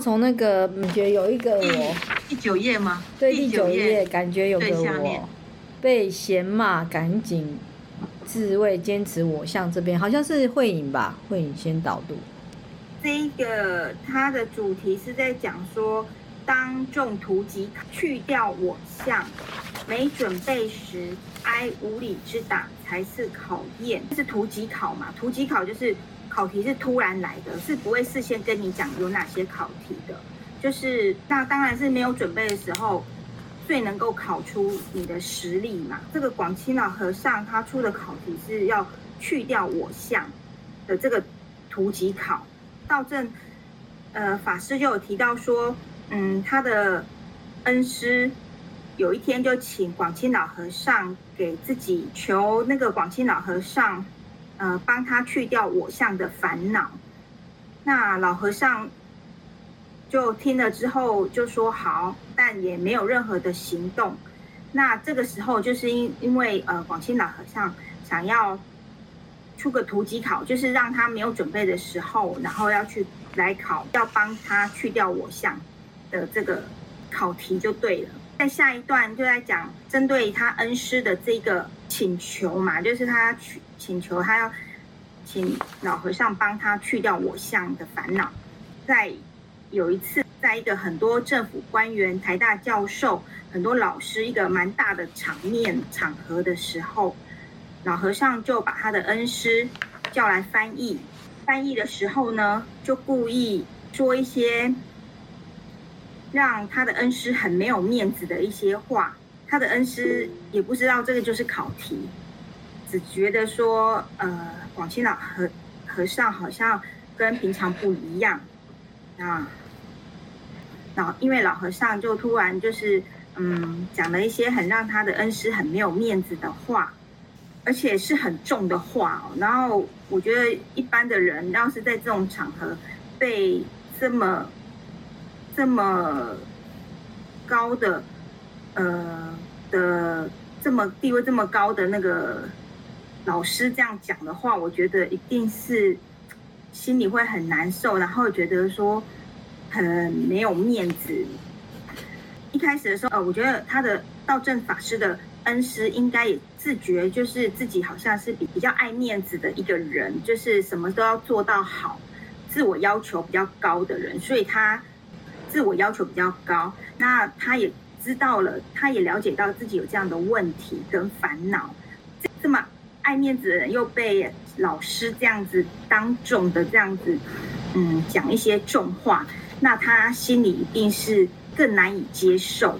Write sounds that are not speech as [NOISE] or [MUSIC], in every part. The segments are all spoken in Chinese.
到从那个感觉有一个我第九页吗？对，第九页感觉有个我被嫌骂，赶紧自卫，坚持我相这边好像是慧颖吧？慧颖先导读。这个它的主题是在讲说，当众突击去掉我相，没准备时挨无理之打才是考验。是突击考嘛？突击考就是。考题是突然来的，是不会事先跟你讲有哪些考题的，就是那当然是没有准备的时候，最能够考出你的实力嘛。这个广清老和尚他出的考题是要去掉我相的这个图集考。道正呃法师就有提到说，嗯，他的恩师有一天就请广清老和尚给自己求那个广清老和尚。呃，帮他去掉我相的烦恼。那老和尚就听了之后就说好，但也没有任何的行动。那这个时候就是因因为呃，广钦老和尚想要出个突击考，就是让他没有准备的时候，然后要去来考，要帮他去掉我相的这个考题就对了。在下一段就在讲针对他恩师的这个请求嘛，就是他去。请求他要请老和尚帮他去掉我相的烦恼。在有一次，在一个很多政府官员、台大教授、很多老师一个蛮大的场面场合的时候，老和尚就把他的恩师叫来翻译。翻译的时候呢，就故意说一些让他的恩师很没有面子的一些话。他的恩师也不知道这个就是考题。只觉得说，呃，广西老和和尚好像跟平常不一样啊。然后，因为老和尚就突然就是，嗯，讲了一些很让他的恩师很没有面子的话，而且是很重的话哦。然后，我觉得一般的人要是在这种场合被这么这么高的，呃的这么地位这么高的那个。老师这样讲的话，我觉得一定是心里会很难受，然后觉得说很没有面子。一开始的时候，呃，我觉得他的道正法师的恩师应该也自觉，就是自己好像是比比较爱面子的一个人，就是什么都要做到好，自我要求比较高的人，所以他自我要求比较高。那他也知道了，他也了解到自己有这样的问题跟烦恼，这么。爱面子的人又被老师这样子当众的这样子，嗯，讲一些重话，那他心里一定是更难以接受。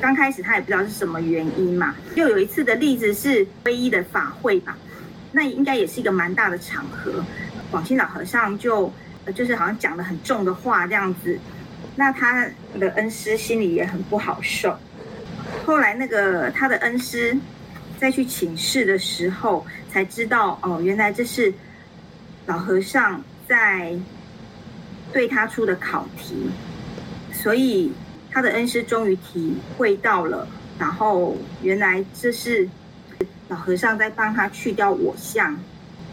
刚开始他也不知道是什么原因嘛。又有一次的例子是皈依的法会吧，那应该也是一个蛮大的场合。广钦老和尚就就是好像讲了很重的话这样子，那他的恩师心里也很不好受。后来那个他的恩师。再去请示的时候，才知道哦，原来这是老和尚在对他出的考题，所以他的恩师终于体会到了，然后原来这是老和尚在帮他去掉我相。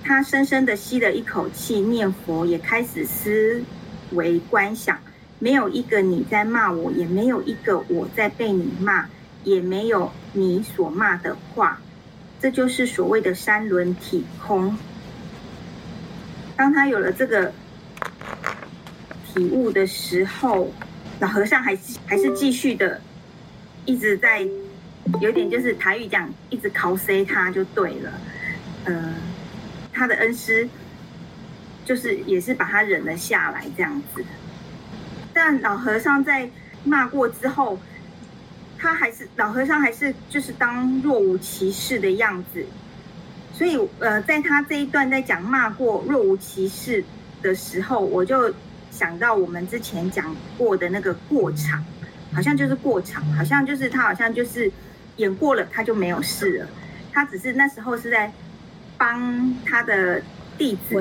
他深深的吸了一口气，念佛，也开始思维观想，没有一个你在骂我，也没有一个我在被你骂。也没有你所骂的话，这就是所谓的三轮体空。当他有了这个体悟的时候，老和尚还是还是继续的一直在，有点就是台语讲，一直考 C 他就对了。呃，他的恩师就是也是把他忍了下来这样子，但老和尚在骂过之后。他还是老和尚，还是就是当若无其事的样子，所以呃，在他这一段在讲骂过若无其事的时候，我就想到我们之前讲过的那个过场，好像就是过场，好像就是他好像就是演过了，他就没有事了，他只是那时候是在帮他的弟子，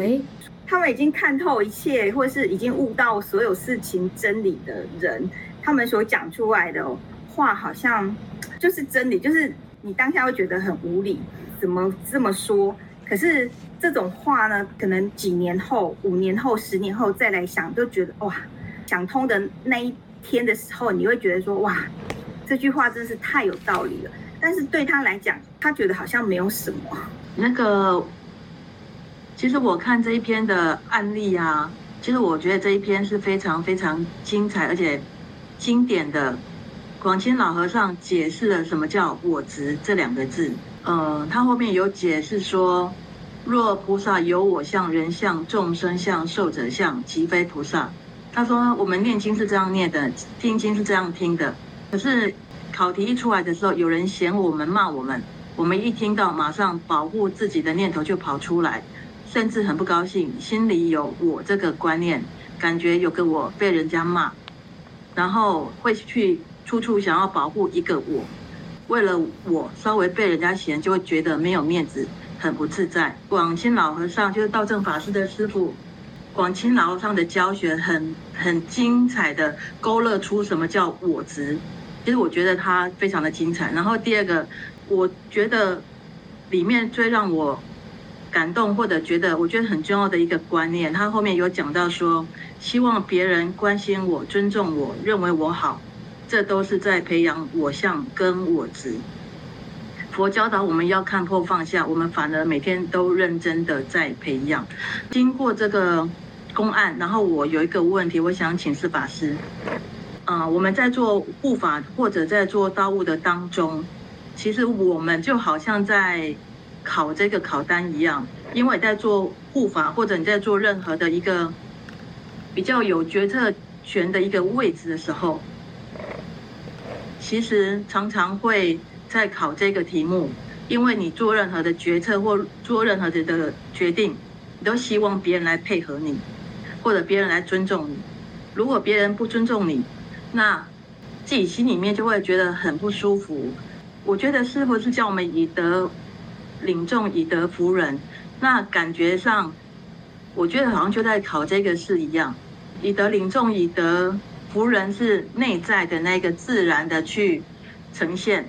他们已经看透一切，或是已经悟到所有事情真理的人，他们所讲出来的。话好像就是真理，就是你当下会觉得很无理，怎么这么说？可是这种话呢，可能几年后、五年后、十年后再来想，都觉得哇，想通的那一天的时候，你会觉得说哇，这句话真是太有道理了。但是对他来讲，他觉得好像没有什么。那个，其实我看这一篇的案例啊，其实我觉得这一篇是非常非常精彩而且经典的。广钦老和尚解释了什么叫“我执”这两个字。呃，他后面有解释说，若菩萨有我相、人相、众生相、寿者相，即非菩萨。他说我们念经是这样念的，听经是这样听的。可是考题一出来的时候，有人嫌我们、骂我们，我们一听到，马上保护自己的念头就跑出来，甚至很不高兴，心里有我这个观念，感觉有个我被人家骂，然后会去。处处想要保护一个我，为了我稍微被人家嫌，就会觉得没有面子，很不自在。广钦老和尚就是道正法师的师父，广钦老和尚的教学很很精彩的勾勒出什么叫我执，其实我觉得他非常的精彩。然后第二个，我觉得里面最让我感动或者觉得我觉得很重要的一个观念，他后面有讲到说，希望别人关心我、尊重我、认为我好。这都是在培养我相跟我执。佛教导我们要看破放下，我们反而每天都认真的在培养。经过这个公案，然后我有一个问题，我想请示法师。啊、呃，我们在做护法或者在做道务的当中，其实我们就好像在考这个考单一样，因为在做护法或者你在做任何的一个比较有决策权的一个位置的时候。其实常常会在考这个题目，因为你做任何的决策或做任何的的决定，你都希望别人来配合你，或者别人来尊重你。如果别人不尊重你，那自己心里面就会觉得很不舒服。我觉得师傅是叫我们以德领众，以德服人。那感觉上，我觉得好像就在考这个试一样，以德领众，以德。服人是内在的那个自然的去呈现。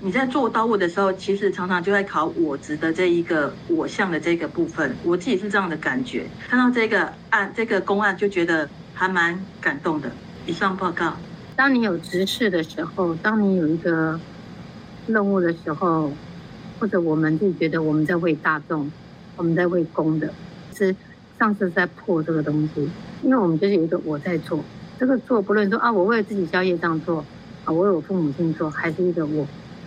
你在做刀务的时候，其实常常就在考我执的这一个我相的这个部分。我自己是这样的感觉，看到这个案这个公案就觉得还蛮感动的。以上报告。当你有执事的时候，当你有一个任务的时候，或者我们就觉得我们在为大众，我们在为公的，是上次在破这个东西，因为我们就是有一个我在做。这个做不论说啊，我为了自己消业障做啊，我为我父母亲做，还是一个我，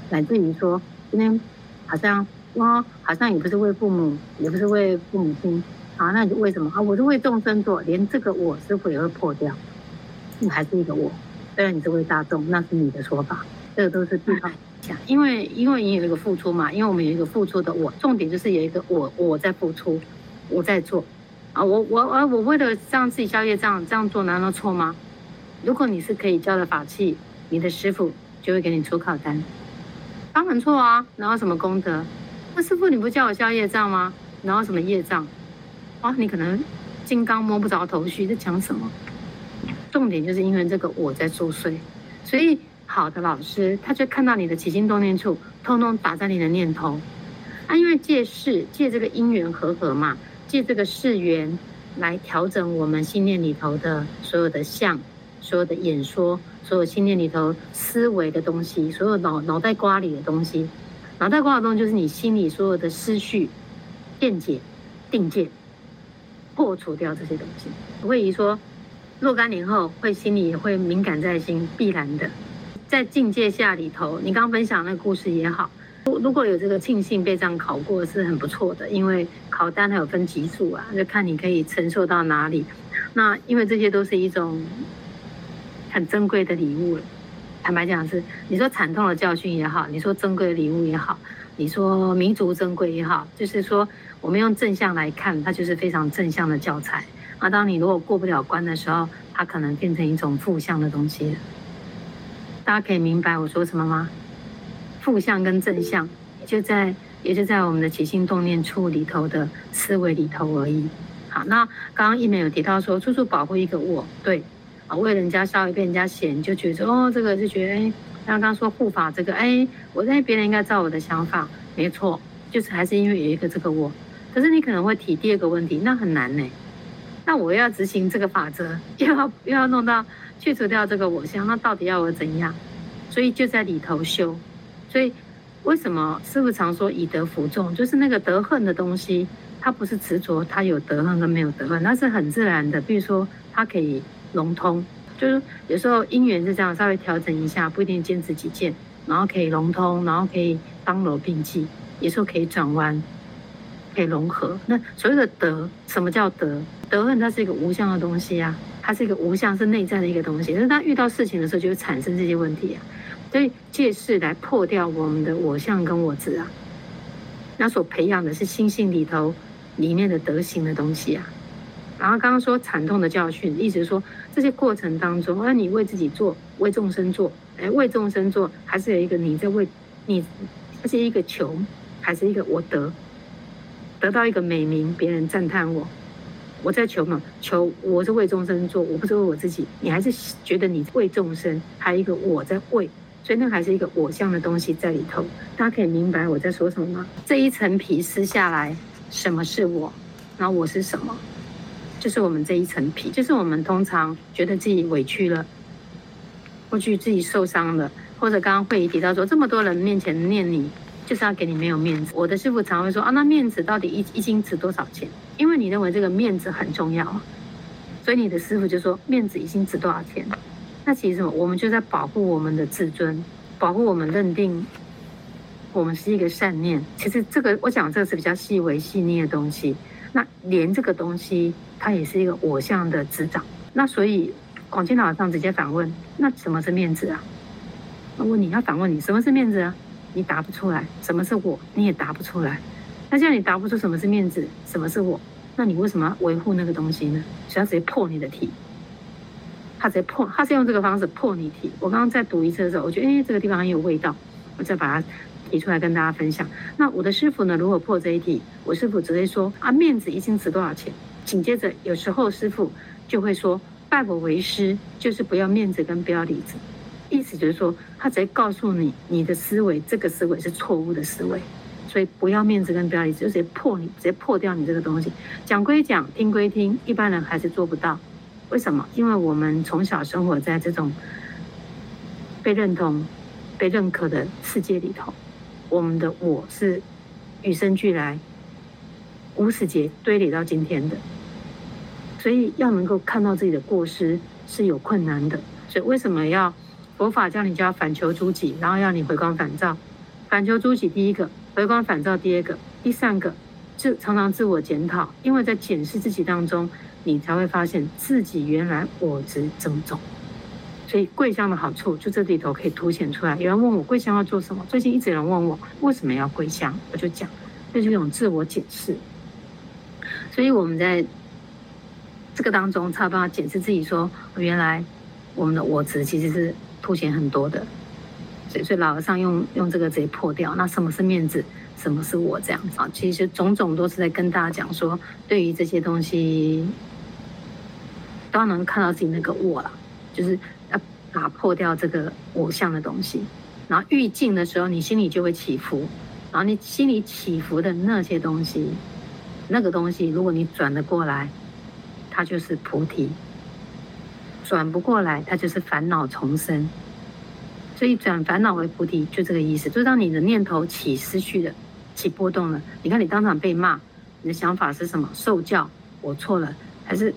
乃至于说今天好像我好像也不是为父母，也不是为父母亲啊，那你为什么啊？我是为众生做，连这个我师傅也会破掉，你还是一个我，虽然你是为大众，那是你的说法，这个都是地方因为因为你有一个付出嘛，因为我们有一个付出的我，重点就是有一个我我在付出，我在做。啊，我我我我为了让自己消业障这样做难道错吗？如果你是可以教的法器，你的师傅就会给你出考单，当然错啊，然后什么功德？那师傅你不教我消业障吗？然后什么业障？啊，你可能金刚摸不着头绪，在讲什么？重点就是因为这个我在作祟，所以好的老师他就看到你的起心动念处，通通打在你的念头，啊，因为借势借这个因缘和合嘛。借这个事缘来调整我们心念里头的所有的相，所有的演说，所有心念里头思维的东西，所有脑脑袋瓜里的东西，脑袋瓜的东西就是你心里所有的思绪、见解、定见，破除掉这些东西。所以说若干年后会心里会敏感在心，必然的，在境界下里头，你刚分享那个故事也好。如果有这个庆幸被这样考过是很不错的，因为考单还有分级数啊，就看你可以承受到哪里。那因为这些都是一种很珍贵的礼物了，坦白讲是，你说惨痛的教训也好，你说珍贵的礼物也好，你说弥足珍贵也好，就是说我们用正向来看，它就是非常正向的教材。那当你如果过不了关的时候，它可能变成一种负向的东西。大家可以明白我说什么吗？负向跟正向，就在也就在我们的起心动念处里头的思维里头而已。好，那刚刚一梅有提到说，处处保护一个我，对啊，为人家稍微被人家嫌，就觉得哦，这个就觉得哎，刚刚说护法这个哎，我在别人应该照我的想法，没错，就是还是因为有一个这个我。可是你可能会提第二个问题，那很难呢。那我要执行这个法则，又要又要弄到去除掉这个我相，那到底要我怎样？所以就在里头修。所以为什么师父常说以德服众？就是那个德恨的东西，它不是执着，它有德恨跟没有德恨，它是很自然的。比如说，它可以融通，就是有时候因缘是这样，稍微调整一下，不一定坚持己见，然后可以融通，然后可以当柔并济，有时候可以转弯。可以融合。那所谓的德，什么叫德？德恨它是一个无相的东西啊，它是一个无相，是内在的一个东西。但是它遇到事情的时候，就会产生这些问题啊。所以借势来破掉我们的我相跟我执啊。那所培养的是心性里头里面的德行的东西啊。然后刚刚说惨痛的教训，意思说这些过程当中，而你为自己做，为众生做，哎，为众生做，还是有一个你在为你，而且一个求，还是一个我得。得到一个美名，别人赞叹我，我在求嘛？求我是为众生做，我不是为我自己。你还是觉得你为众生，还有一个我在为，所以那还是一个我相的东西在里头。大家可以明白我在说什么吗？这一层皮撕下来，什么是我？然后我是什么？就是我们这一层皮，就是我们通常觉得自己委屈了，或许自己受伤了，或者刚刚慧仪提到说，这么多人面前念你。就是要给你没有面子。我的师傅常会说啊，那面子到底一一斤值多少钱？因为你认为这个面子很重要，所以你的师傅就说面子一斤值多少钱？那其实我们就在保护我们的自尊，保护我们认定我们是一个善念。其实这个我讲这个是比较细微细腻的东西。那连这个东西它也是一个我相的执掌。那所以广钦老和尚直接反问：那什么是面子啊？我问你要反问你什么是面子啊？你答不出来，什么是我？你也答不出来。那既然你答不出什么是面子，什么是我，那你为什么要维护那个东西呢？所以他直接破你的题，他直接破，他是用这个方式破你题。我刚刚在读一次的时候，我觉得哎，这个地方很有味道，我再把它提出来跟大家分享。那我的师傅呢？如果破这一题，我师傅直接说啊，面子一斤值多少钱？紧接着有时候师傅就会说，拜我为师，就是不要面子跟不要里子。意思就是说，他直接告诉你，你的思维这个思维是错误的思维，所以不要面子跟不要里子，就直接破你，直接破掉你这个东西。讲归讲，听归听，一般人还是做不到。为什么？因为我们从小生活在这种被认同、被认可的世界里头，我们的我是与生俱来、无始劫堆垒到今天的，所以要能够看到自己的过失是有困难的。所以为什么要？佛法叫你就要反求诸己，然后要你回光返照。反求诸己，第一个；回光返照，第二个；第三个，就常常自我检讨，因为在检视自己当中，你才会发现自己原来我执这么重。所以跪香的好处就这里头可以凸显出来。有人问我跪香要做什么？最近一直有人问我为什么要跪香，我就讲，这是一种自我检视。所以我们在这个当中，才有办法检视自己说，说原来我们的我执其实是。凸显很多的，所以所以老和尚用用这个直接破掉。那什么是面子？什么是我？这样子啊，其实种种都是在跟大家讲说，对于这些东西，都要能看到自己那个我了，就是要打破掉这个我像的东西。然后遇境的时候，你心里就会起伏。然后你心里起伏的那些东西，那个东西，如果你转得过来，它就是菩提。转不过来，它就是烦恼重生。所以转烦恼为菩提，就这个意思。就当你的念头起思绪了，起波动了，你看你当场被骂，你的想法是什么？受教，我错了，还是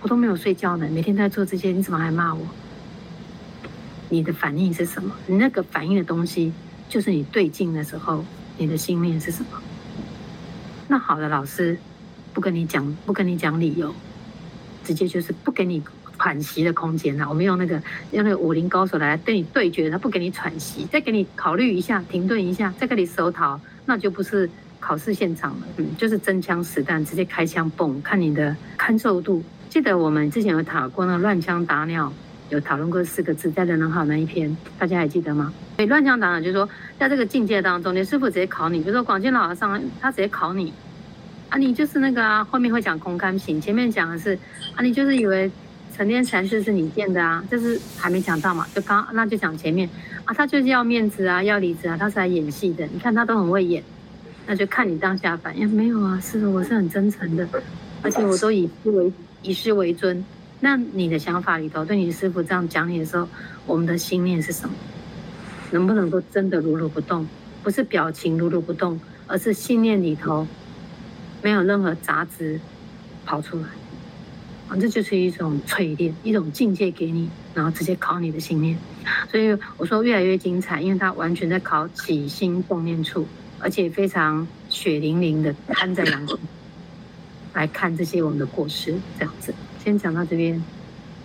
我都没有睡觉呢？每天在做这些，你怎么还骂我？你的反应是什么？你那个反应的东西，就是你对境的时候，你的心念是什么？那好的，老师不跟你讲，不跟你讲理由。直接就是不给你喘息的空间了。我们用那个用那个武林高手来对你对决，他不给你喘息，再给你考虑一下，停顿一下，再给你收逃，那就不是考试现场了。嗯，就是真枪实弹，直接开枪蹦，看你的看受度。记得我们之前有讨过那个乱枪打鸟，有讨论过四个字，在人人好那一篇，大家还记得吗？对，乱枪打鸟就是说，在这个境界当中，你师傅直接考你，比如说广进老和尚，他直接考你。啊，你就是那个啊，后面会讲空堪行，前面讲的是啊，你就是以为成天禅师是你见的啊，就是还没讲到嘛，就刚那就讲前面啊，他就是要面子啊，要里子啊，他是来演戏的，你看他都很会演，那就看你当下反应，没有啊，是的，我是很真诚的，而且我都以师为以师为尊。那你的想法里头，对你师傅这样讲你的时候，我们的心念是什么？能不能够真的如如不动？不是表情如如不动，而是信念里头没有任何杂质跑出来。啊，这就是一种淬炼，一种境界给你，然后直接考你的心念。所以我说越来越精彩，因为它完全在考起心动念处，而且非常血淋淋的摊在阳光来看这些我们的过失，这样子。先讲到这边，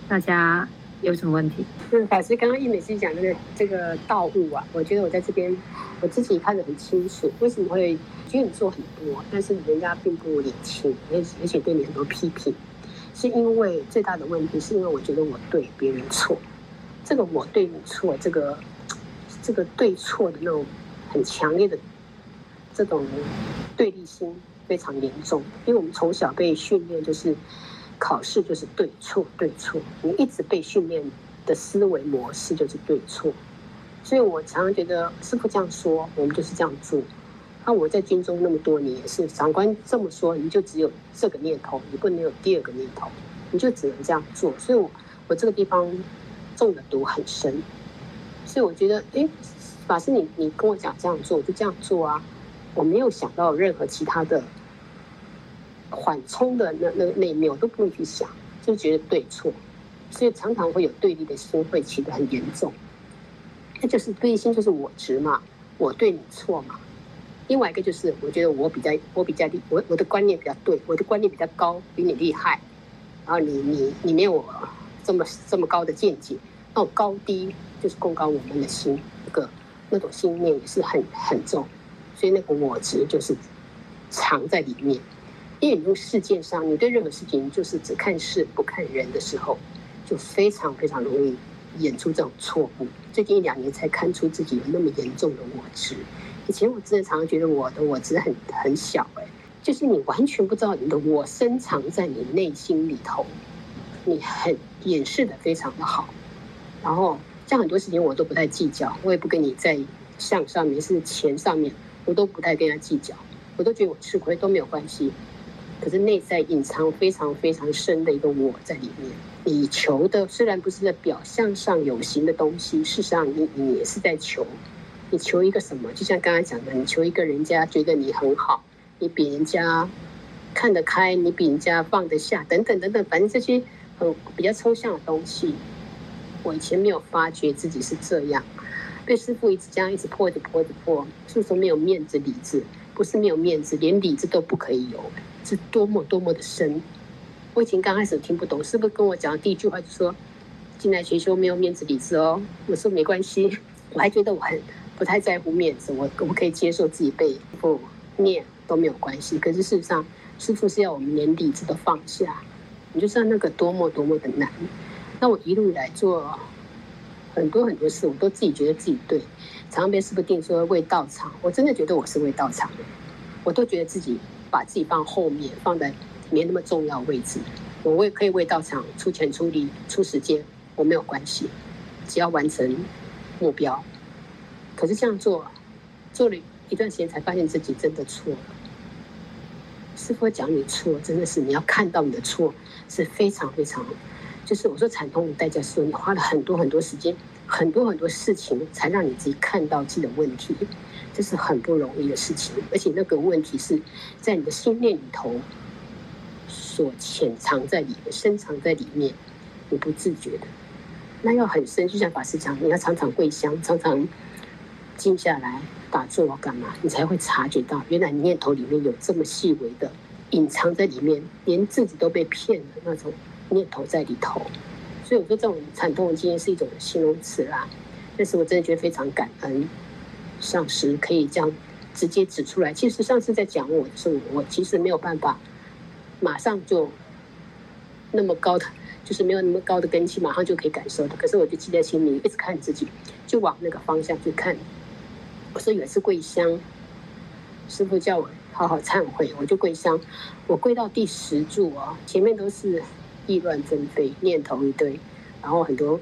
大家有什么问题？嗯法师刚刚一美师讲那个这个道物啊，我觉得我在这边我自己看得很清楚，为什么会觉得你做很多，但是人家并不领情，而且而且对你很多批评，是因为最大的问题是因为我觉得我对别人错，这个我对你错，这个这个对错的那种很强烈的这种对立心非常严重，因为我们从小被训练就是。考试就是对错对错，你一直被训练的思维模式就是对错，所以我常常觉得师傅这样说，我们就是这样做。那我在军中那么多年，也是长官这么说，你就只有这个念头，你不能有第二个念头，你就只能这样做。所以我我这个地方中的毒很深，所以我觉得，哎，法师你你跟我讲这样做，我就这样做啊，我没有想到任何其他的。缓冲的那那那一面我都不会去想，就觉得对错，所以常常会有对立的心会起得很严重。那就是对立心就是我执嘛，我对你错嘛。另外一个就是我觉得我比较我比较厉，我我的观念比较对，我的观念比较高，比你厉害。然后你你你没有这么这么高的见解，那种高低就是贡高我们的心，那个那种心念也是很很重，所以那个我执就是藏在里面。因为你世界上，你对任何事情就是只看事不看人的时候，就非常非常容易演出这种错误。最近一两年才看出自己有那么严重的我执。以前我真的常常觉得我的我执很很小，哎，就是你完全不知道你的我深藏在你内心里头，你很掩饰的非常的好。然后像很多事情我都不太计较，我也不跟你在相上面是钱上面，我都不太跟他计较，我都觉得我吃亏都没有关系。可是内在隐藏非常非常深的一个我在里面，你求的虽然不是在表象上有形的东西，事实上你你也是在求，你求一个什么？就像刚才讲的，你求一个人家觉得你很好，你比人家看得开，你比人家放得下，等等等等，反正这些很比较抽象的东西，我以前没有发觉自己是这样，被师傅一直这样一直破着破着破，是说没有面子理智，不是没有面子，连理智都不可以有。是多么多么的深，我以前刚开始听不懂，是不是跟我讲的第一句话就说进来学修没有面子理智哦？我说没关系，我还觉得我很不太在乎面子，我可不可以接受自己被不念都没有关系。可是事实上，师父是要我们连理智都放下，你就知道那个多么多么的难。那我一路以来做很多很多事，我都自己觉得自己对，常常被师父定说为道场，我真的觉得我是为道场的，我都觉得自己。把自己放后面，放在没那么重要位置。我为可以为道场出钱出力出时间，我没有关系，只要完成目标。可是这样做，做了一段时间才发现自己真的错了。师父讲你错，真的是你要看到你的错是非常非常，就是我说惨痛的代价，是你花了很多很多时间，很多很多事情，才让你自己看到自己的问题。这是很不容易的事情，而且那个问题是在你的心念里头所潜藏在里面、深藏在里面，你不自觉的，那要很深。就像法师讲，你要常常跪香，常常静下来打坐干嘛，你才会察觉到，原来念头里面有这么细微的隐藏在里面，连自己都被骗了那种念头在里头。所以我说，这种惨痛的经验是一种形容词啦，但是我真的觉得非常感恩。上师可以这样直接指出来。其实上次在讲我的时候，我其实没有办法马上就那么高的，就是没有那么高的根基，马上就可以感受的。可是我就记在心里，一直看自己，就往那个方向去看。我说有一次跪香，师傅叫我好好忏悔，我就跪香。我跪到第十柱啊，前面都是意乱纷飞，念头一堆，然后很多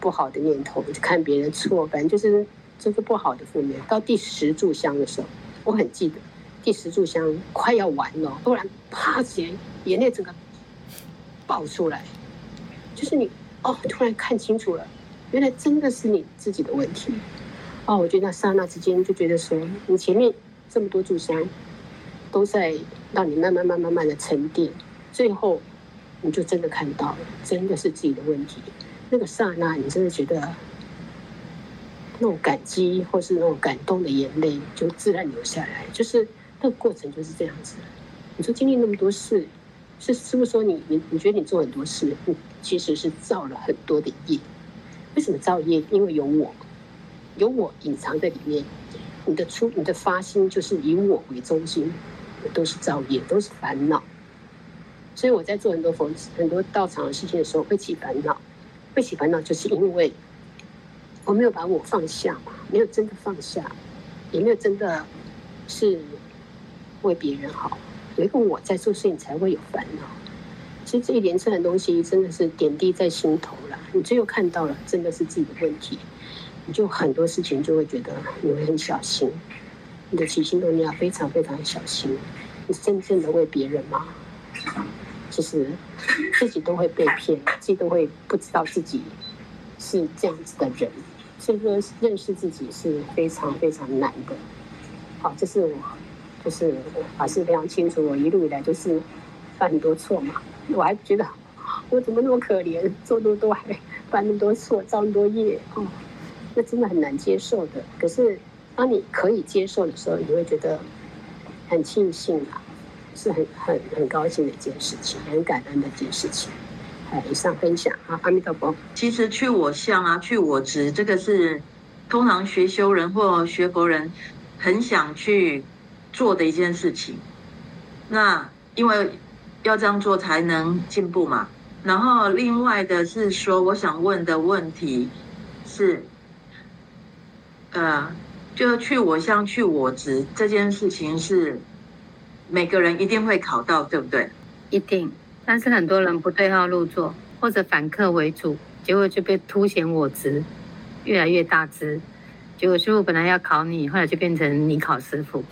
不好的念头，就看别人错，反正就是。这是不好的负面，到第十炷香的时候，我很记得，第十炷香快要完了，突然啪起来，眼泪整个爆出来，就是你哦，突然看清楚了，原来真的是你自己的问题。哦，我觉得那刹那之间就觉得说，你前面这么多炷香，都在让你慢慢、慢、慢慢的沉淀，最后你就真的看到了，真的是自己的问题。那个刹那，你真的觉得那种感激或是那种感动的眼泪就自然流下来，就是那个过程就是这样子。你说经历那么多事，是是不是说你你你觉得你做很多事，你其实是造了很多的业？为什么造业？因为有我。有我隐藏在里面，你的出你的发心就是以我为中心，都是造业，都是烦恼。所以我在做很多佛很多道场的事情的时候，会起烦恼，会起烦恼，就是因为我没有把我放下嘛，没有真的放下，也没有真的是为别人好。有一个我在做事你，才会有烦恼。其实这一连串的东西，真的是点滴在心头了。你最后看到了，真的是自己的问题。你就很多事情就会觉得你会很小心，你的起心动念要非常非常小心。你真正的为别人吗？其实自己都会被骗，自己都会不知道自己是这样子的人。所以说认识自己是非常非常难的。好，这是我，就是法师非常清楚，我一路以来就是犯很多错嘛。我还觉得我怎么那么可怜，做那么多还 [LAUGHS] 犯那么多错，造那么多业哦。那真的很难接受的。可是，当你可以接受的时候，你会觉得很庆幸啊，是很很很高兴的一件事情，很感恩的一件事情。好，以上分享啊，阿弥陀佛。其实去我相啊，去我执，这个是通常学修人或学佛人很想去做的一件事情。那因为要这样做才能进步嘛。然后另外的是说，我想问的问题是。呃，就去我相去我执这件事情是每个人一定会考到，对不对？一定，但是很多人不对号入座，或者反客为主，结果就被凸显我执越来越大值。结果师傅本来要考你，后来就变成你考师傅。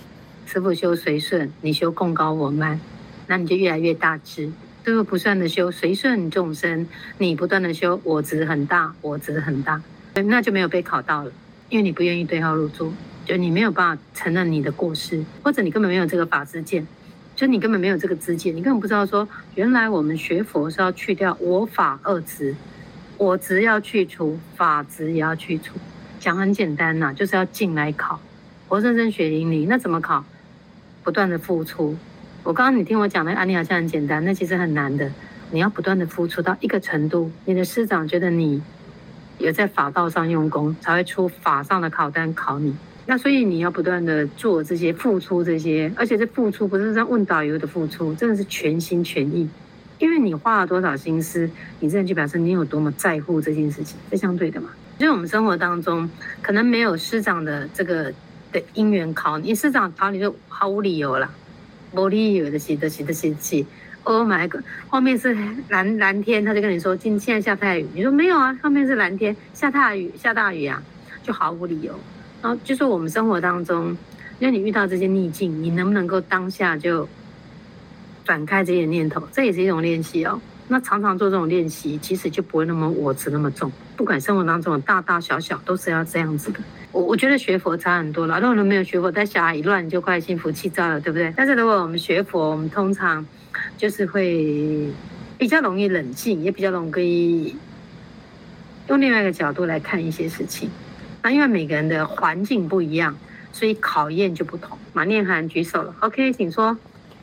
师傅修随顺，你修共高我慢，那你就越来越大值。最后不断的修随顺众生，你不断的修我执很大，我执很大，那就没有被考到了。因为你不愿意对号入座，就你没有办法承认你的过失，或者你根本没有这个法知见，就你根本没有这个知见，你根本不知道说，原来我们学佛是要去掉我法二执，我执要去除，法执也要去除。讲很简单呐、就是要进来考，活生生血淋淋，那怎么考？不断的付出。我刚刚你听我讲的案例好像很简单，那其实很难的。你要不断的付出到一个程度，你的师长觉得你。有在法道上用功，才会出法上的考单考你。那所以你要不断的做这些付出，这些，而且这付出不是像问导游的付出，真的是全心全意。因为你花了多少心思，你这样就表示你有多么在乎这件事情，是相对的嘛。所以我们生活当中可能没有师长的这个的因缘考你，师长考你就毫无理由了，无理由的写的写的写写。Oh my god！后面是蓝蓝天，他就跟你说今现在下大雨。你说没有啊，后面是蓝天，下大雨，下大雨啊，就毫无理由。然后就说我们生活当中，因为你遇到这些逆境，你能不能够当下就转开这些念头？这也是一种练习哦。那常常做这种练习，其实就不会那么我执那么重。不管生活当中大大小小，都是要这样子的。我我觉得学佛差很多了。如果人没有学佛，但小孩一乱，就快心浮气躁了，对不对？但是如果我们学佛，我们通常。就是会比较容易冷静，也比较容易用另外一个角度来看一些事情。那因为每个人的环境不一样，所以考验就不同。马念涵举手了，OK，请说。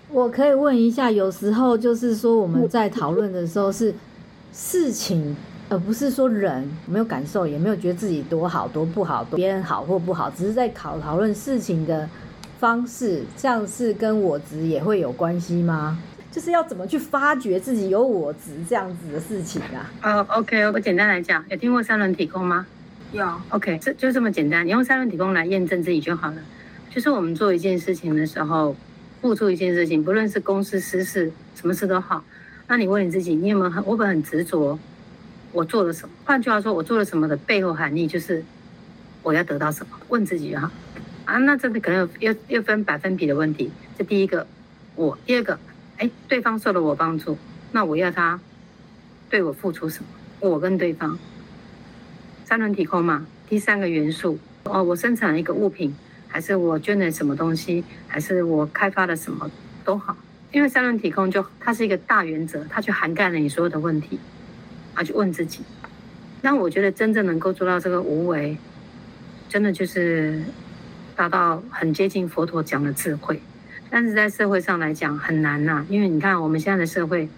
我可以问一下，有时候就是说我们在讨论的时候是事情，而不是说人没有感受，也没有觉得自己多好多不好，别人好或不好，只是在讨讨论事情的方式，这样是跟我执也会有关系吗？就是要怎么去发掘自己有我执这样子的事情啊？哦、oh,，OK，我简单来讲，有听过三轮体空吗？有。OK，这就这么简单，你用三轮体空来验证自己就好了。就是我们做一件事情的时候，付出一件事情，不论是公事私事，什么事都好，那你问你自己，你有没有很，我会很执着，我做了什么？换句话说，我做了什么的背后含义就是我要得到什么？问自己就好。啊，那这里可能又又分百分比的问题。这第一个，我；第二个，哎，对方受了我帮助，那我要他对我付出什么？我跟对方三轮体空嘛。第三个元素，哦，我生产了一个物品，还是我捐了什么东西，还是我开发了什么都好，因为三轮体空就它是一个大原则，它就涵盖了你所有的问题，啊，去问自己。但我觉得真正能够做到这个无为，真的就是达到很接近佛陀讲的智慧。但是在社会上来讲很难呐、因为你看我们现在的社会，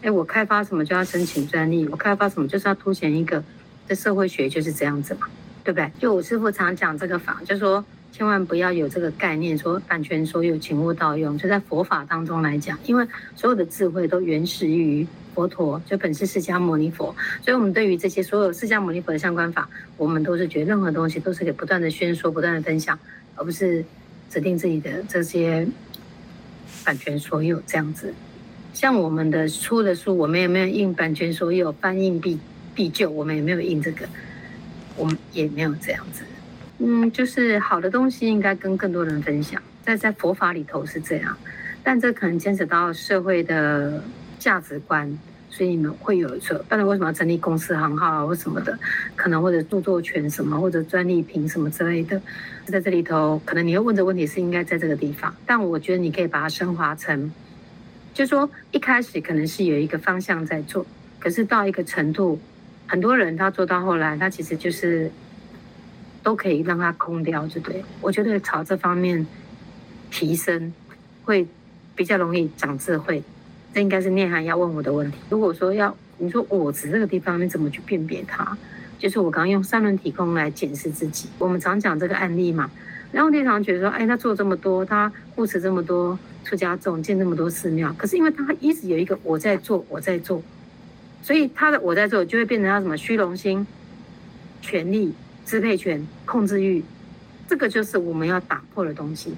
哎，我开发什么就要申请专利，我开发什么就是要凸显一个，这社会学就是这样子嘛，对不对？就我师父常讲这个法，就说千万不要有这个概念，说版权所有，请勿盗用。就在佛法当中来讲，因为所有的智慧都原始于。佛陀就本是释迦牟尼佛，所以我们对于这些所有释迦牟尼佛的相关法，我们都是觉得任何东西都是给不断的宣说、不断的分享，而不是指定自己的这些版权所有这样子。像我们的出的书，我们也没有印版权所有，翻印必必救，我们也没有印这个，我们也没有这样子。嗯，就是好的东西应该跟更多人分享，在在佛法里头是这样，但这可能牵扯到社会的。价值观，所以你们会有一错。当然，为什么要成立公司行号啊，或什么的，可能或者著作权什么，或者专利凭什么之类的，在这里头，可能你会问的问题是应该在这个地方。但我觉得你可以把它升华成，就说一开始可能是有一个方向在做，可是到一个程度，很多人他做到后来，他其实就是都可以让它空掉，就对。我觉得朝这方面提升，会比较容易长智慧。这应该是念涵要问我的问题。如果说要你说我执这个地方，你怎么去辨别它？就是我刚刚用三轮体空来检视自己。我们常讲这个案例嘛，然后念常觉得说，哎，他做这么多，他护持这么多出家众，建这么多寺庙，可是因为他一直有一个我在做，我在做，所以他的我在做就会变成他什么虚荣心、权力、支配权、控制欲，这个就是我们要打破的东西。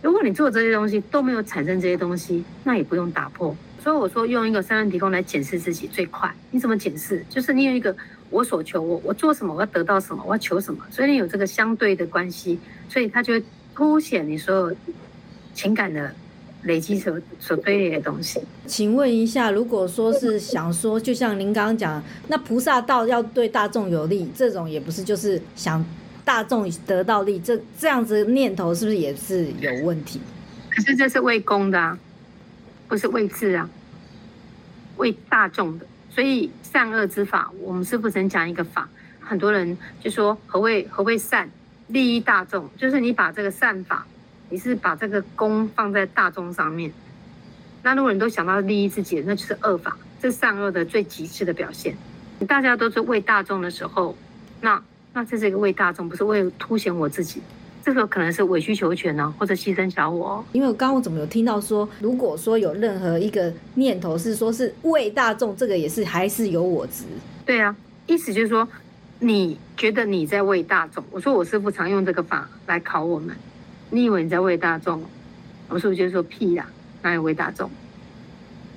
如果你做这些东西都没有产生这些东西，那也不用打破。所以我说用一个三轮提供来检视自己最快。你怎么检视？就是你有一个我所求，我我做什么，我要得到什么，我要求什么。所以你有这个相对的关系，所以它就会凸显你所有情感的累积所所堆叠的东西。请问一下，如果说是想说，就像您刚刚讲，那菩萨道要对大众有利，这种也不是就是想大众得到利，这这样子念头是不是也是有问题？可是这是为公的啊。不是为自啊，为大众的，所以善恶之法，我们师父曾讲一个法，很多人就说何谓何谓善，利益大众，就是你把这个善法，你是把这个功放在大众上面，那如果你都想到利益自己，那就是恶法，这善恶的最极致的表现。大家都是为大众的时候，那那这是一个为大众，不是为了凸显我自己。这个可能是委曲求全呢，或者牺牲小我。哦因为刚刚我怎么有听到说，如果说有任何一个念头是说是为大众，这个也是还是有我执。对啊，意思就是说，你觉得你在为大众。我说我师父常用这个法来考我们。你以为你在为大众？我说：“我就说屁呀，哪有为大众？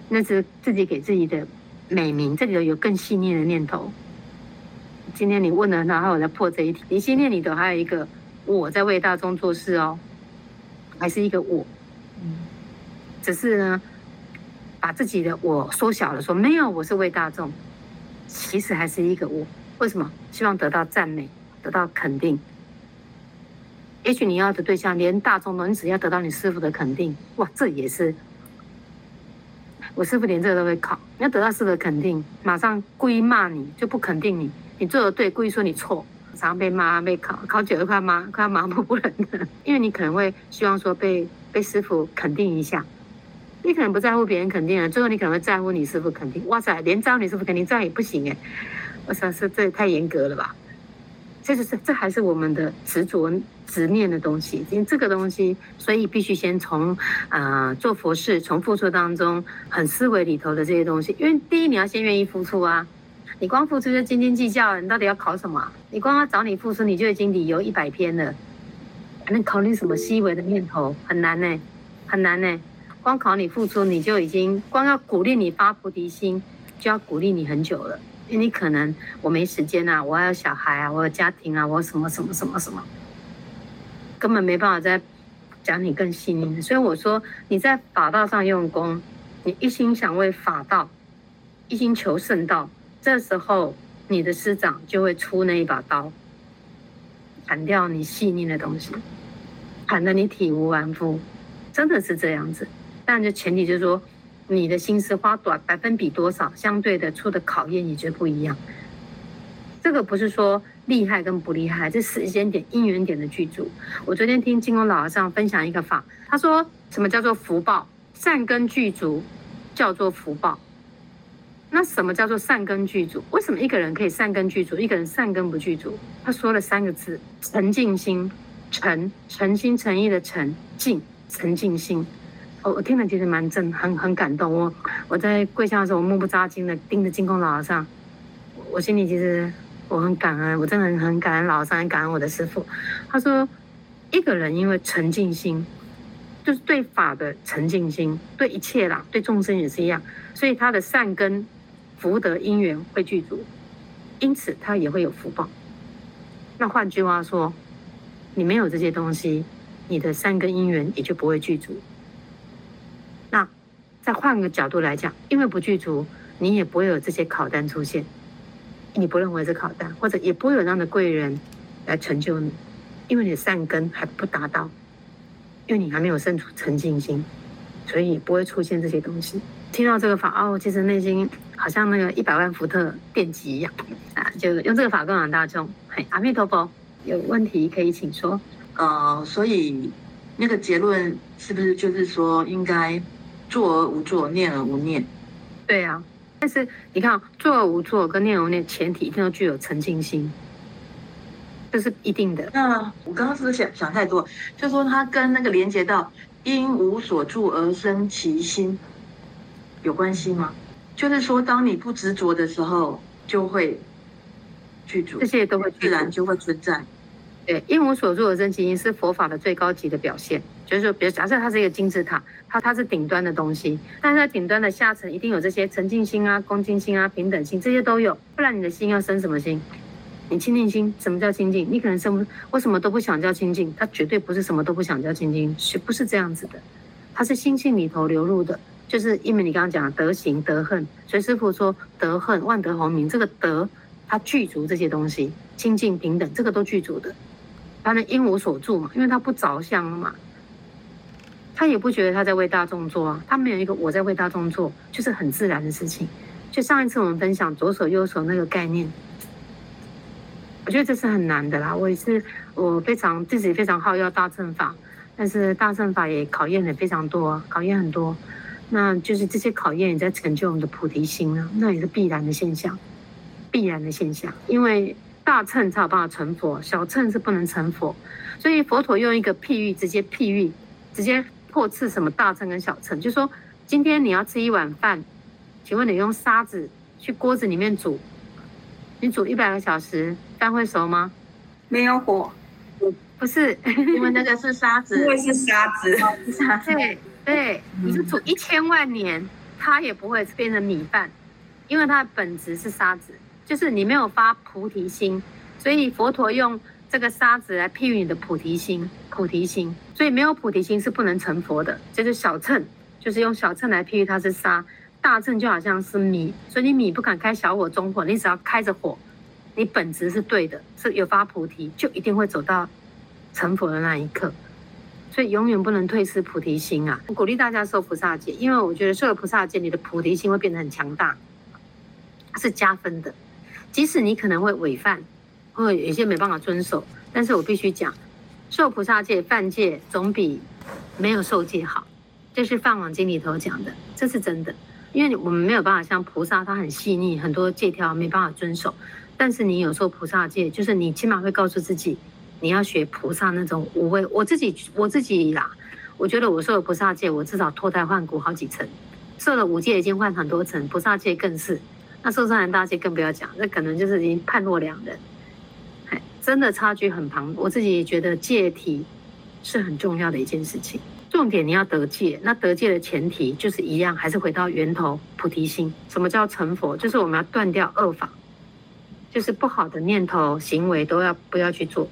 那是自己给自己的美名。这里头有更细腻的念头。今天你问了，然后我再破这一题。你心念里头还有一个。我在为大众做事哦，还是一个我，只是呢，把自己的我缩小了，说没有，我是为大众，其实还是一个我。为什么？希望得到赞美，得到肯定。也许你要的对象连大众都，你只要得到你师傅的肯定，哇，这也是我师傅连这个都会考。你要得到师傅的肯定，马上故意骂你，就不肯定你，你做的对，故意说你错。常常被骂、被考，考久了快骂，快麻木不仁的。[LAUGHS] 因为你可能会希望说被被师傅肯定一下，你可能不在乎别人肯定了，最后你可能会在乎你师傅肯定。哇塞，连招你师傅肯定这样也不行哎！我想是这也太严格了吧？这是这还是我们的执着执念的东西，因为这个东西，所以必须先从啊、呃、做佛事，从付出当中很思维里头的这些东西。因为第一你要先愿意付出啊。你光付出就斤斤计较，你到底要考什么？你光要找你付出，你就已经理由一百篇了，还能考虑什么细微的念头？很难呢，很难呢。光考你付出，你就已经光要鼓励你发菩提心，就要鼓励你很久了。因为你可能我没时间啊，我还有小孩啊，我有家庭啊，我什么什么什么什么。根本没办法再讲你更细腻。所以我说你在法道上用功，你一心想为法道，一心求圣道，这时候你的师长就会出那一把刀，砍掉你细腻的东西，砍得你体无完肤，真的是这样子。但就前提就是说，你的心思花多百分比多少，相对的出的考验也就不一样。这个不是说厉害跟不厉害，这时间点因缘点的具足。我昨天听金光老和尚分享一个法，他说什么叫做福报？善根具足叫做福报。那什么叫做善根具足？为什么一个人可以善根具足，一个人善根不具足？他说了三个字：诚净心。诚，诚心诚意的诚，净，诚净心。我我听了其实蛮震，很很感动。我我在跪下的时候，我目不眨睛的盯着金光老和尚，我心里其实。我很感恩，我真的很很感恩老三，很感恩我的师父。他说，一个人因为诚净心，就是对法的诚净心，对一切啦，对众生也是一样，所以他的善根、福德因缘会具足，因此他也会有福报。那换句话说，你没有这些东西，你的善根因缘也就不会具足。再换个角度来讲，因为不具足，你也不会有这些考单出现。你不认为是考单，或者也不会有这样的贵人来成就你，因为你的善根还不达到，因为你还没有生出诚净心，所以不会出现这些东西。听到这个法哦，其实内心好像那个一百万伏特电机一样啊，就用这个法供养大众。嘿，阿弥陀佛，有问题可以请说。呃，所以那个结论是不是就是说，应该作而无作，念而无念？对啊。但是你看，作而无作跟念而无念前提一定要具有诚净心，这是一定的。那我刚刚是不是想想太多？就说它跟那个连接到因无所住而生其心有关系吗？就是说，当你不执着的时候，就会具足，这些都会自然就会存在。对，因无所住而生其心是佛法的最高级的表现。就是说，比如假设它是一个金字塔，它它是顶端的东西，但是在顶端的下层一定有这些诚净心啊、恭敬心啊、平等心，这些都有，不然你的心要生什么心？你清净心，什么叫清净？你可能生不，我什么都不想叫清净，它绝对不是什么都不想叫清净，是不是这样子的？它是心性里头流入的，就是因为你刚刚讲的德行、德恨，所以师父说德恨万德洪名，这个德它具足这些东西，清净平等，这个都具足的。他的因无所住嘛，因为他不着相嘛。他也不觉得他在为大众做啊，他没有一个我在为大众做，就是很自然的事情。就上一次我们分享左手右手那个概念，我觉得这是很难的啦。我也是，我非常自己非常好要大乘法，但是大乘法也考验的非常多，考验很多。那就是这些考验也在成就我们的菩提心啊，那也是必然的现象，必然的现象。因为大乘才有办法成佛，小乘是不能成佛。所以佛陀用一个譬喻，直接譬喻，直接。破斥什么大乘跟小乘，就说今天你要吃一碗饭，请问你用沙子去锅子里面煮，你煮一百个小时，饭会熟吗？没有火，不是，[LAUGHS] 因为那个是沙子，因为是沙子，沙子。[LAUGHS] 对对，你是煮一千万年，它也不会变成米饭，因为它的本质是沙子，就是你没有发菩提心，所以佛陀用。这个沙子来譬喻你的菩提心，菩提心，所以没有菩提心是不能成佛的。这是小乘，就是用小乘来譬喻它是沙，大乘就好像是米，所以你米不敢开小火、中火，你只要开着火，你本质是对的，是有发菩提，就一定会走到成佛的那一刻。所以永远不能退失菩提心啊！我鼓励大家受菩萨戒，因为我觉得受了菩萨戒，你的菩提心会变得很强大，是加分的，即使你可能会违犯。会有些没办法遵守，但是我必须讲，受菩萨戒犯戒总比没有受戒好，这是《梵网经》里头讲的，这是真的。因为我们没有办法像菩萨，他很细腻，很多戒条没办法遵守。但是你有受菩萨戒，就是你起码会告诉自己，你要学菩萨那种无畏。我自己我自己啦，我觉得我受了菩萨戒，我至少脱胎换骨好几层，受了五戒已经换很多层，菩萨戒更是。那受三大戒更不要讲，那可能就是已经判若两人。真的差距很庞，我自己觉得戒体是很重要的一件事情。重点你要得戒，那得戒的前提就是一样，还是回到源头菩提心。什么叫成佛？就是我们要断掉恶法，就是不好的念头、行为都要不要去做。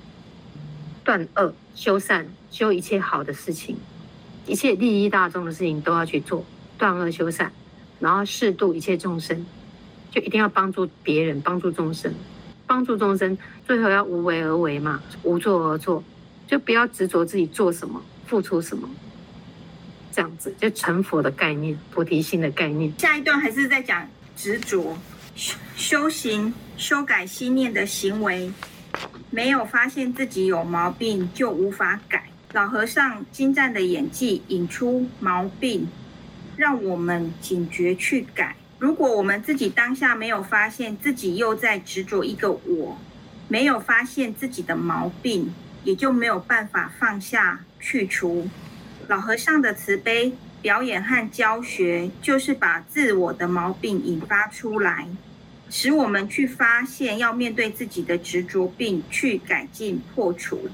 断恶修善，修一切好的事情，一切利益大众的事情都要去做，断恶修善，然后适度一切众生，就一定要帮助别人，帮助众生，帮助众生，最后要无为而为嘛，无作而作，就不要执着自己做什么，付出什么，这样子就成佛的概念，菩提心的概念。下一段还是在讲执着修修行修改心念的行为。没有发现自己有毛病，就无法改。老和尚精湛的演技引出毛病，让我们警觉去改。如果我们自己当下没有发现自己又在执着一个我，没有发现自己的毛病，也就没有办法放下去除。老和尚的慈悲表演和教学，就是把自我的毛病引发出来。使我们去发现，要面对自己的执着，并去改进破除。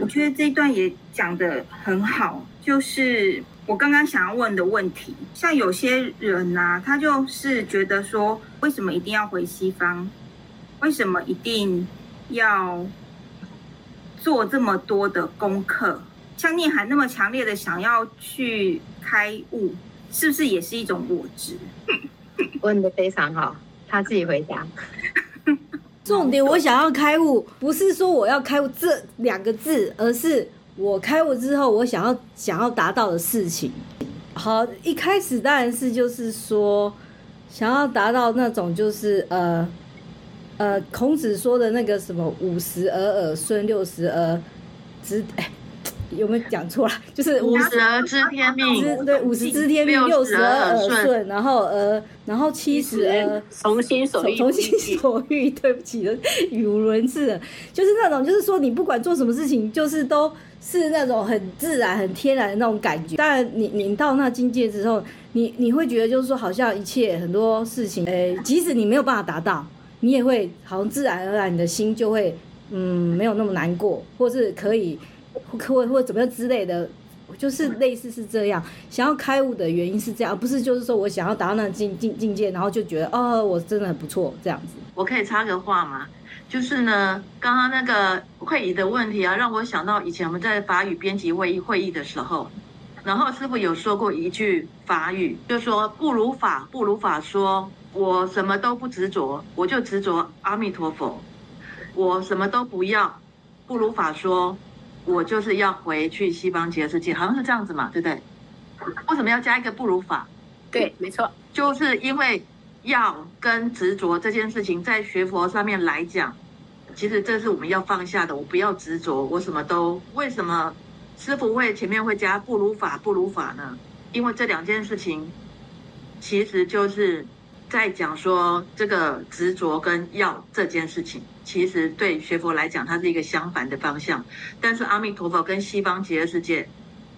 我觉得这一段也讲得很好，就是我刚刚想要问的问题。像有些人呐、啊，他就是觉得说，为什么一定要回西方？为什么一定要做这么多的功课？像念涵那么强烈的想要去开悟，是不是也是一种我执？[LAUGHS] 问的非常好。他自己回答。[LAUGHS] 重点，我想要开悟，不是说我要开悟这两个字，而是我开悟之后，我想要想要达到的事情。好，一开始当然是就是说，想要达到那种就是呃呃，孔子说的那个什么五十而耳顺，六十而知。哎有没有讲错了？就是 [LAUGHS] 五十而知天命，对，五十知天命，六十而耳顺，[LAUGHS] 然后呃，然后七十而从心所欲，从心所欲。对不起，语无伦次，就是那种，就是说你不管做什么事情，就是都是那种很自然、很天然的那种感觉。当然你，你到那境界之后，你你会觉得就是说，好像一切很多事情，诶，即使你没有办法达到，你也会好像自然而然，你的心就会嗯，没有那么难过，或是可以。或或怎么样之类的，就是类似是这样。想要开悟的原因是这样，而不是就是说我想要达到那境境境界，然后就觉得哦，我真的很不错这样子。我可以插个话吗？就是呢，刚刚那个会议的问题啊，让我想到以前我们在法语编辑会议会议的时候，然后师傅有说过一句法语，就说不如法，不如法说，我什么都不执着，我就执着阿弥陀佛，我什么都不要，不如法说。我就是要回去西方极乐世界，好像是这样子嘛，对不对？为什么要加一个不如法？对，没错，就是因为要跟执着这件事情，在学佛上面来讲，其实这是我们要放下的。我不要执着，我什么都为什么师傅会前面会加不如法不如法呢？因为这两件事情其实就是。在讲说这个执着跟要这件事情，其实对学佛来讲，它是一个相反的方向。但是阿弥陀佛跟西方极乐世界，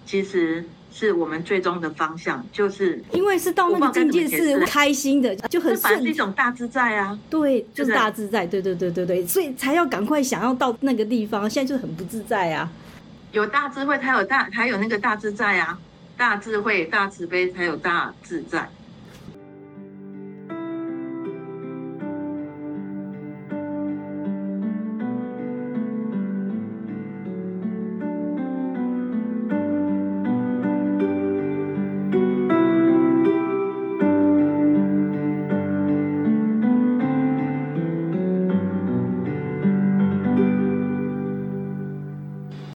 其实是我们最终的方向，就是因为是到那个境界是开心的，就很顺，是一种大自在啊。对，就是大自在，对对对对对，所以才要赶快想要到那个地方。现在就很不自在啊。有大智慧才有大，才有那个大自在啊。大智慧、大慈悲才有大自在。